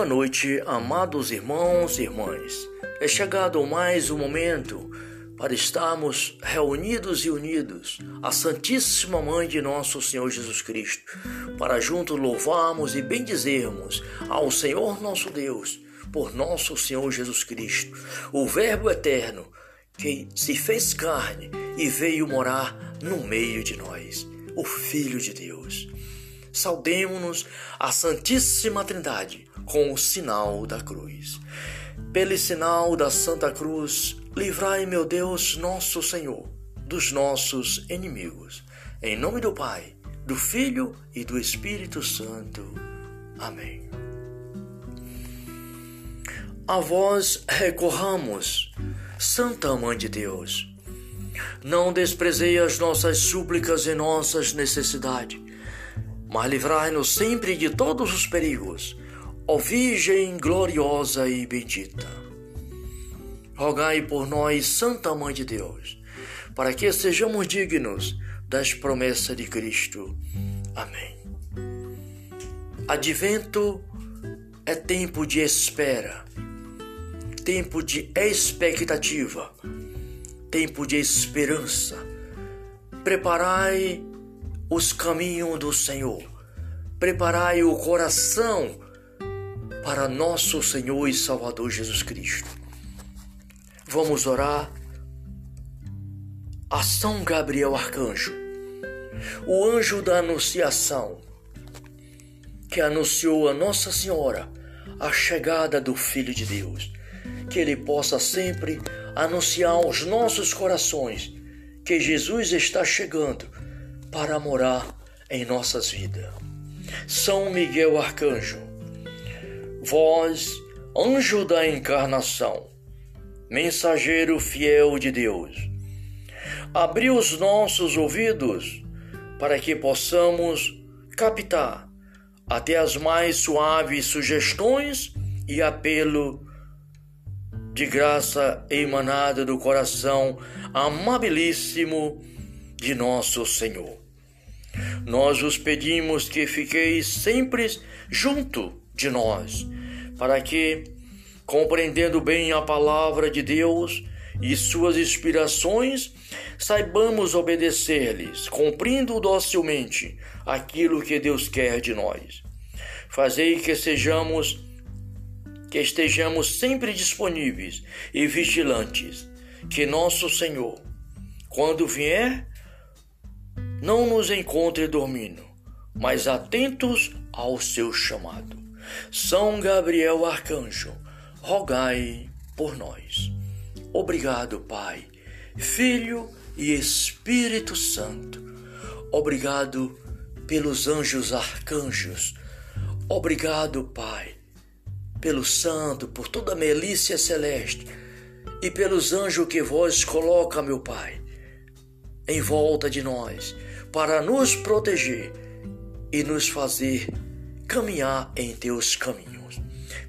Boa noite, amados irmãos e irmãs. É chegado mais um momento para estarmos reunidos e unidos à Santíssima Mãe de nosso Senhor Jesus Cristo, para juntos louvarmos e bendizermos ao Senhor nosso Deus por nosso Senhor Jesus Cristo, o Verbo eterno que se fez carne e veio morar no meio de nós, o Filho de Deus. Saudemos-nos a Santíssima Trindade com o sinal da cruz. Pelo sinal da Santa Cruz, livrai, meu Deus, nosso Senhor, dos nossos inimigos. Em nome do Pai, do Filho e do Espírito Santo. Amém. A vós recorramos, Santa Mãe de Deus. Não desprezei as nossas súplicas e nossas necessidades, mas livrai-nos sempre de todos os perigos Ó Virgem gloriosa e bendita, rogai por nós, Santa Mãe de Deus, para que sejamos dignos das promessas de Cristo. Amém. Advento é tempo de espera, tempo de expectativa, tempo de esperança. Preparai os caminhos do Senhor, preparai o coração para nosso Senhor e Salvador Jesus Cristo. Vamos orar a São Gabriel Arcanjo, o anjo da Anunciação, que anunciou a Nossa Senhora a chegada do Filho de Deus, que ele possa sempre anunciar aos nossos corações que Jesus está chegando para morar em nossas vidas. São Miguel Arcanjo, Vós, anjo da encarnação, mensageiro fiel de Deus, abri os nossos ouvidos para que possamos captar até as mais suaves sugestões e apelo de graça emanada do coração amabilíssimo de nosso Senhor. Nós os pedimos que fiqueis sempre junto de nós, para que, compreendendo bem a palavra de Deus e suas inspirações, saibamos obedecer-lhes, cumprindo docilmente aquilo que Deus quer de nós. Fazei que sejamos que estejamos sempre disponíveis e vigilantes, que nosso Senhor, quando vier, não nos encontre dormindo, mas atentos ao seu chamado. São Gabriel Arcanjo, rogai por nós. Obrigado, Pai, Filho e Espírito Santo. Obrigado pelos anjos arcanjos. Obrigado, Pai, pelo santo, por toda a melícia celeste e pelos anjos que vós coloca, meu Pai, em volta de nós, para nos proteger e nos fazer caminhar em teus caminhos.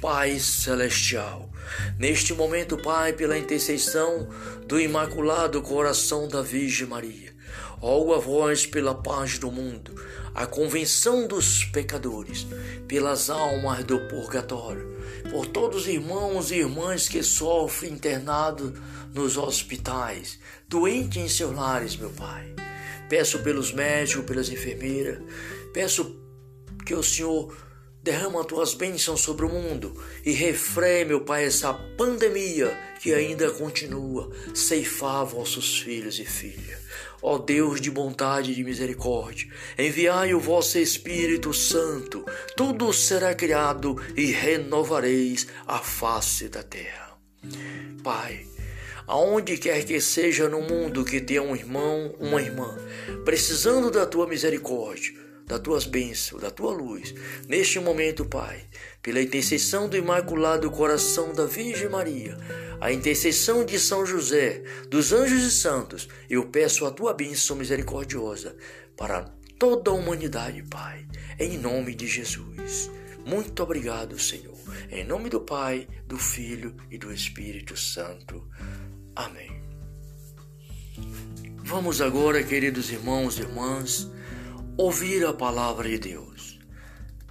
Pai Celestial, neste momento, Pai, pela intercessão do Imaculado Coração da Virgem Maria, rogo a vós pela paz do mundo, a convenção dos pecadores, pelas almas do purgatório, por todos os irmãos e irmãs que sofrem internado nos hospitais, doentes em seus lares, meu Pai. Peço pelos médicos, pelas enfermeiras, peço que o Senhor derrama as tuas bênçãos sobre o mundo e refreie, meu Pai, essa pandemia que ainda continua, ceifar vossos filhos e filhas. Ó Deus de bondade e de misericórdia, enviai o vosso Espírito Santo, tudo será criado e renovareis a face da terra. Pai, aonde quer que seja no mundo que tenha um irmão, uma irmã, precisando da tua misericórdia, das tuas bênçãos, da tua luz. Neste momento, Pai, pela intercessão do Imaculado Coração da Virgem Maria, a intercessão de São José, dos anjos e santos, eu peço a tua bênção misericordiosa para toda a humanidade, Pai, em nome de Jesus. Muito obrigado, Senhor. Em nome do Pai, do Filho e do Espírito Santo. Amém. Vamos agora, queridos irmãos e irmãs, ouvir a palavra de Deus.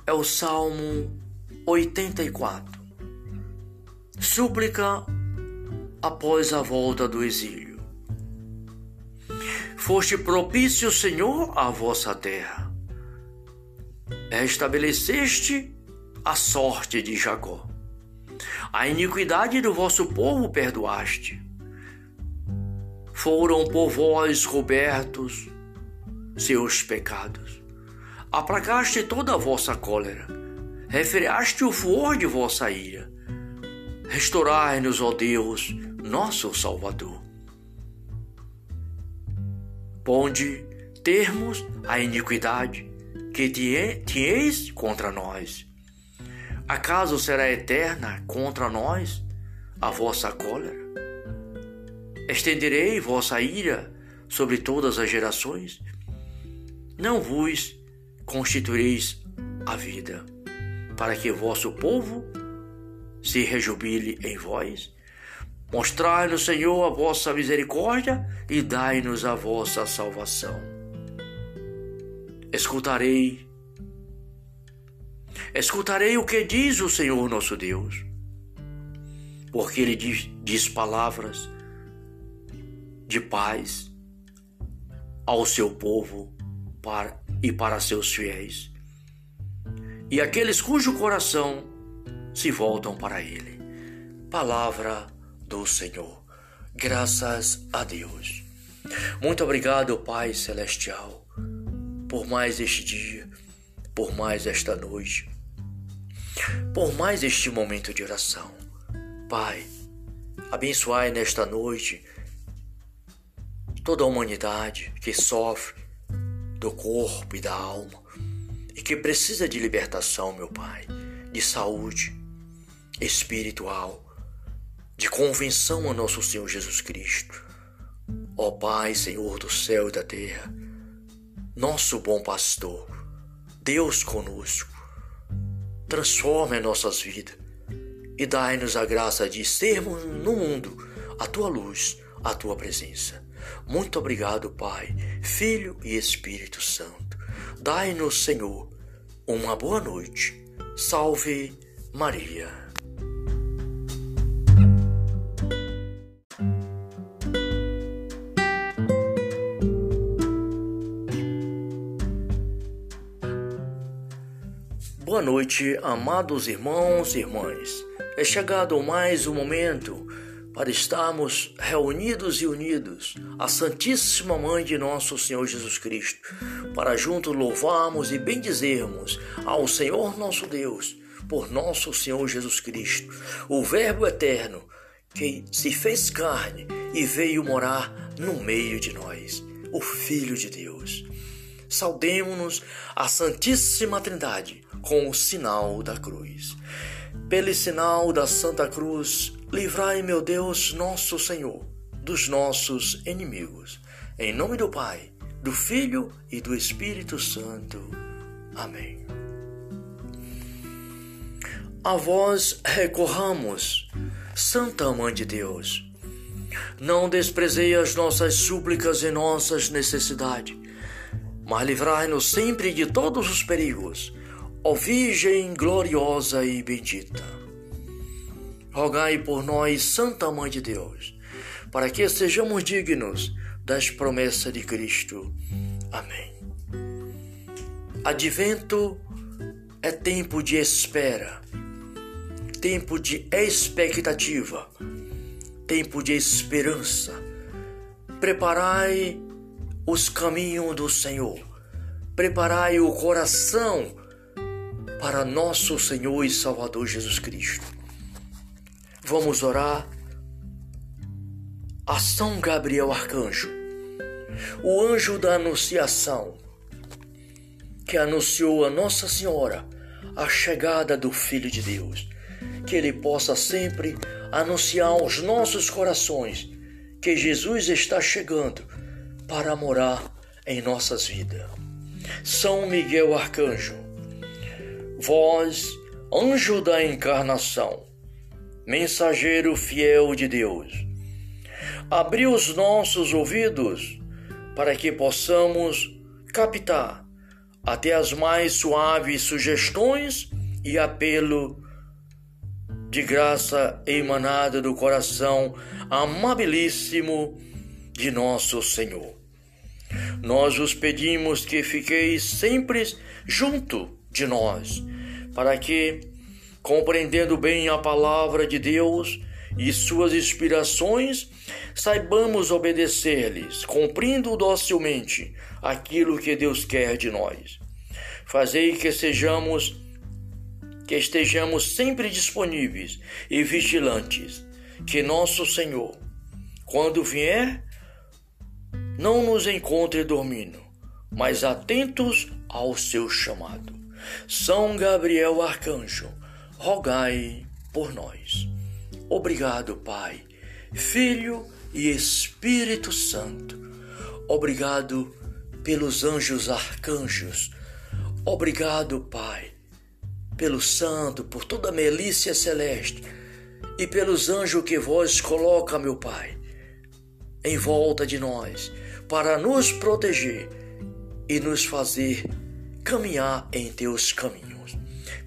É o Salmo 84 Súplica após a volta do exílio. Foste propício, Senhor, à vossa terra. Estabeleceste a sorte de Jacó. A iniquidade do vosso povo perdoaste. Foram por vós cobertos seus pecados. Aplagaste toda a vossa cólera. Refreaste o furor de vossa ira. Restaurai-nos, ó Deus, nosso Salvador. Ponde termos a iniquidade que tieis contra nós. Acaso será eterna contra nós a vossa cólera? Estenderei vossa ira sobre todas as gerações? Não vos constituireis a vida, para que vosso povo se rejubile em vós? Mostrai-nos, Senhor, a vossa misericórdia e dai-nos a vossa salvação. Escutarei, escutarei o que diz o Senhor nosso Deus, porque Ele diz, diz palavras de paz ao seu povo para, e para seus fiéis, e aqueles cujo coração se voltam para Ele. Palavra do Senhor. Graças a Deus. Muito obrigado, Pai Celestial, por mais este dia, por mais esta noite, por mais este momento de oração. Pai, abençoai nesta noite toda a humanidade que sofre do corpo e da alma e que precisa de libertação, meu Pai, de saúde espiritual, de convenção a nosso Senhor Jesus Cristo. Ó Pai, Senhor do céu e da terra, nosso bom pastor, Deus conosco, transforme nossas vidas e dai-nos a graça de sermos no mundo a tua luz, a tua presença. Muito obrigado, Pai, Filho e Espírito Santo. Dai-nos, Senhor, uma boa noite. Salve Maria. Boa noite, amados irmãos e irmãs. É chegado mais um momento para estarmos reunidos e unidos à Santíssima Mãe de nosso Senhor Jesus Cristo, para juntos louvarmos e bendizermos ao Senhor nosso Deus por nosso Senhor Jesus Cristo, o Verbo eterno que se fez carne e veio morar no meio de nós, o Filho de Deus. Saudemos-nos a Santíssima Trindade com o sinal da cruz. Pelo sinal da Santa Cruz, livrai, meu Deus, nosso Senhor, dos nossos inimigos. Em nome do Pai, do Filho e do Espírito Santo. Amém. A vós recorramos, Santa Mãe de Deus. Não desprezei as nossas súplicas e nossas necessidades, mas livrai-nos sempre de todos os perigos Ó Virgem gloriosa e bendita, rogai por nós, Santa Mãe de Deus, para que sejamos dignos das promessas de Cristo. Amém. Advento é tempo de espera, tempo de expectativa, tempo de esperança. Preparai os caminhos do Senhor, preparai o coração para nosso Senhor e Salvador Jesus Cristo. Vamos orar a São Gabriel Arcanjo, o anjo da Anunciação, que anunciou a Nossa Senhora a chegada do Filho de Deus, que ele possa sempre anunciar aos nossos corações que Jesus está chegando para morar em nossas vidas. São Miguel Arcanjo, Vós, anjo da encarnação, mensageiro fiel de Deus, abri os nossos ouvidos para que possamos captar até as mais suaves sugestões e apelo de graça emanado do coração amabilíssimo de nosso Senhor. Nós vos pedimos que fiqueis sempre junto de nós, para que, compreendendo bem a palavra de Deus e suas inspirações, saibamos obedecer-lhes, cumprindo docilmente aquilo que Deus quer de nós. Fazei que sejamos que estejamos sempre disponíveis e vigilantes, que nosso Senhor, quando vier, não nos encontre dormindo, mas atentos ao seu chamado. São Gabriel Arcanjo, rogai por nós. Obrigado, Pai, Filho e Espírito Santo. Obrigado pelos anjos arcanjos. Obrigado, Pai, pelo santo, por toda a melícia celeste e pelos anjos que vós coloca, meu Pai, em volta de nós, para nos proteger e nos fazer caminhar em teus caminhos.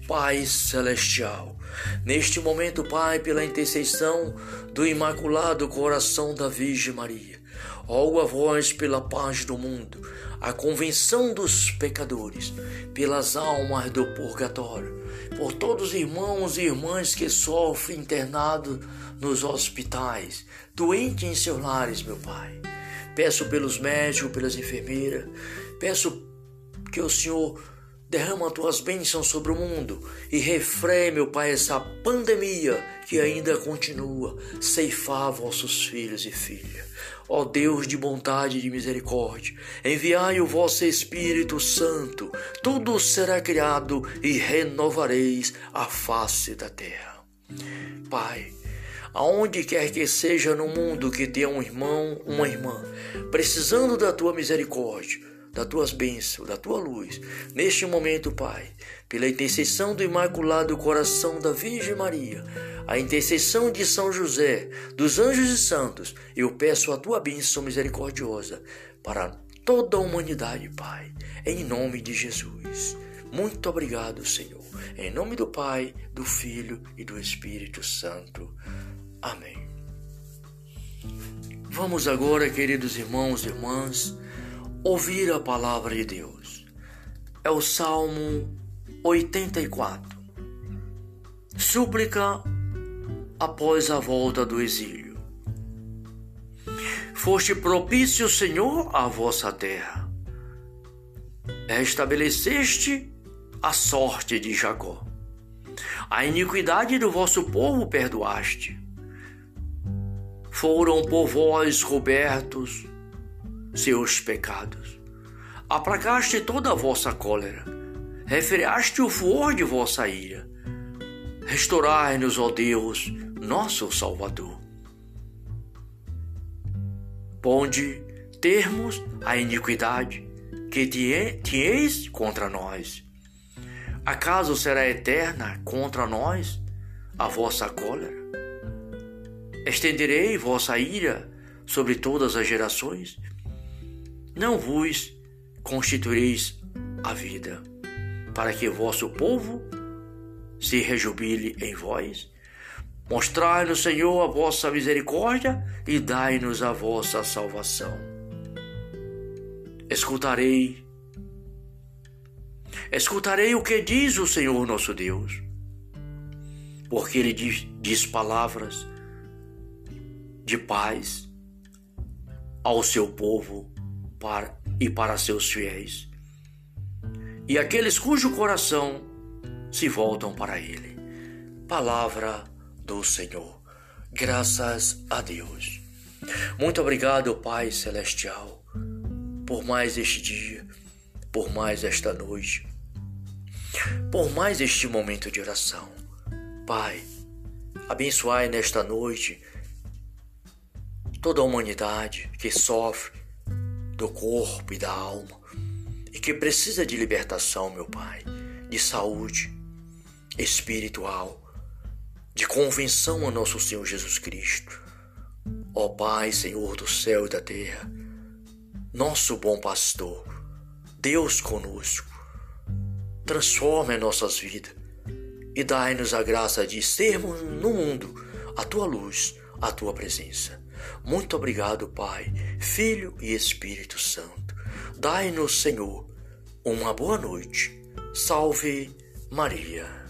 Pai celestial, neste momento, Pai, pela intercessão do Imaculado Coração da Virgem Maria, rogo a vós pela paz do mundo, a convenção dos pecadores, pelas almas do purgatório, por todos os irmãos e irmãs que sofrem internado nos hospitais, doentes em seus lares, meu Pai. Peço pelos médicos, pelas enfermeiras, peço que o Senhor derrama tuas bênçãos sobre o mundo e refreie, meu Pai, essa pandemia que ainda continua, ceifar vossos filhos e filhas. Ó Deus de bondade e de misericórdia, enviai o vosso Espírito Santo, tudo será criado e renovareis a face da terra. Pai, aonde quer que seja no mundo que tenha um irmão, uma irmã, precisando da tua misericórdia, das tuas bênçãos, da tua luz. Neste momento, Pai, pela intercessão do Imaculado Coração da Virgem Maria, a intercessão de São José, dos anjos e santos, eu peço a tua bênção misericordiosa para toda a humanidade, Pai, em nome de Jesus. Muito obrigado, Senhor. Em nome do Pai, do Filho e do Espírito Santo. Amém. Vamos agora, queridos irmãos e irmãs, ouvir a palavra de Deus. É o Salmo 84. Súplica após a volta do exílio. Foste propício, Senhor, à vossa terra. Estabeleceste a sorte de Jacó. A iniquidade do vosso povo perdoaste. Foram por vós cobertos seus pecados. Aplacaste toda a vossa cólera, refreaste o furor de vossa ira. Restaurai-nos, ó Deus, nosso Salvador. Ponde termos a iniquidade que tieis contra nós. Acaso será eterna contra nós a vossa cólera? Estenderei vossa ira sobre todas as gerações? Não vos constituireis a vida, para que vosso povo se rejubile em vós. Mostrai-nos, Senhor, a vossa misericórdia e dai-nos a vossa salvação. Escutarei, escutarei o que diz o Senhor nosso Deus, porque Ele diz, diz palavras de paz ao seu povo para, e para seus fiéis, e aqueles cujo coração se voltam para Ele. Palavra do Senhor. Graças a Deus. Muito obrigado, Pai Celestial, por mais este dia, por mais esta noite, por mais este momento de oração. Pai, abençoai nesta noite toda a humanidade que sofre do corpo e da alma e que precisa de libertação, meu Pai, de saúde espiritual, de convenção a nosso Senhor Jesus Cristo. Ó Pai, Senhor do céu e da terra, nosso bom pastor, Deus conosco, transforme nossas vidas, e dai-nos a graça de sermos no mundo a tua luz, a tua presença. Muito obrigado, Pai, Filho e Espírito Santo. Dai-nos, Senhor, uma boa noite. Salve Maria.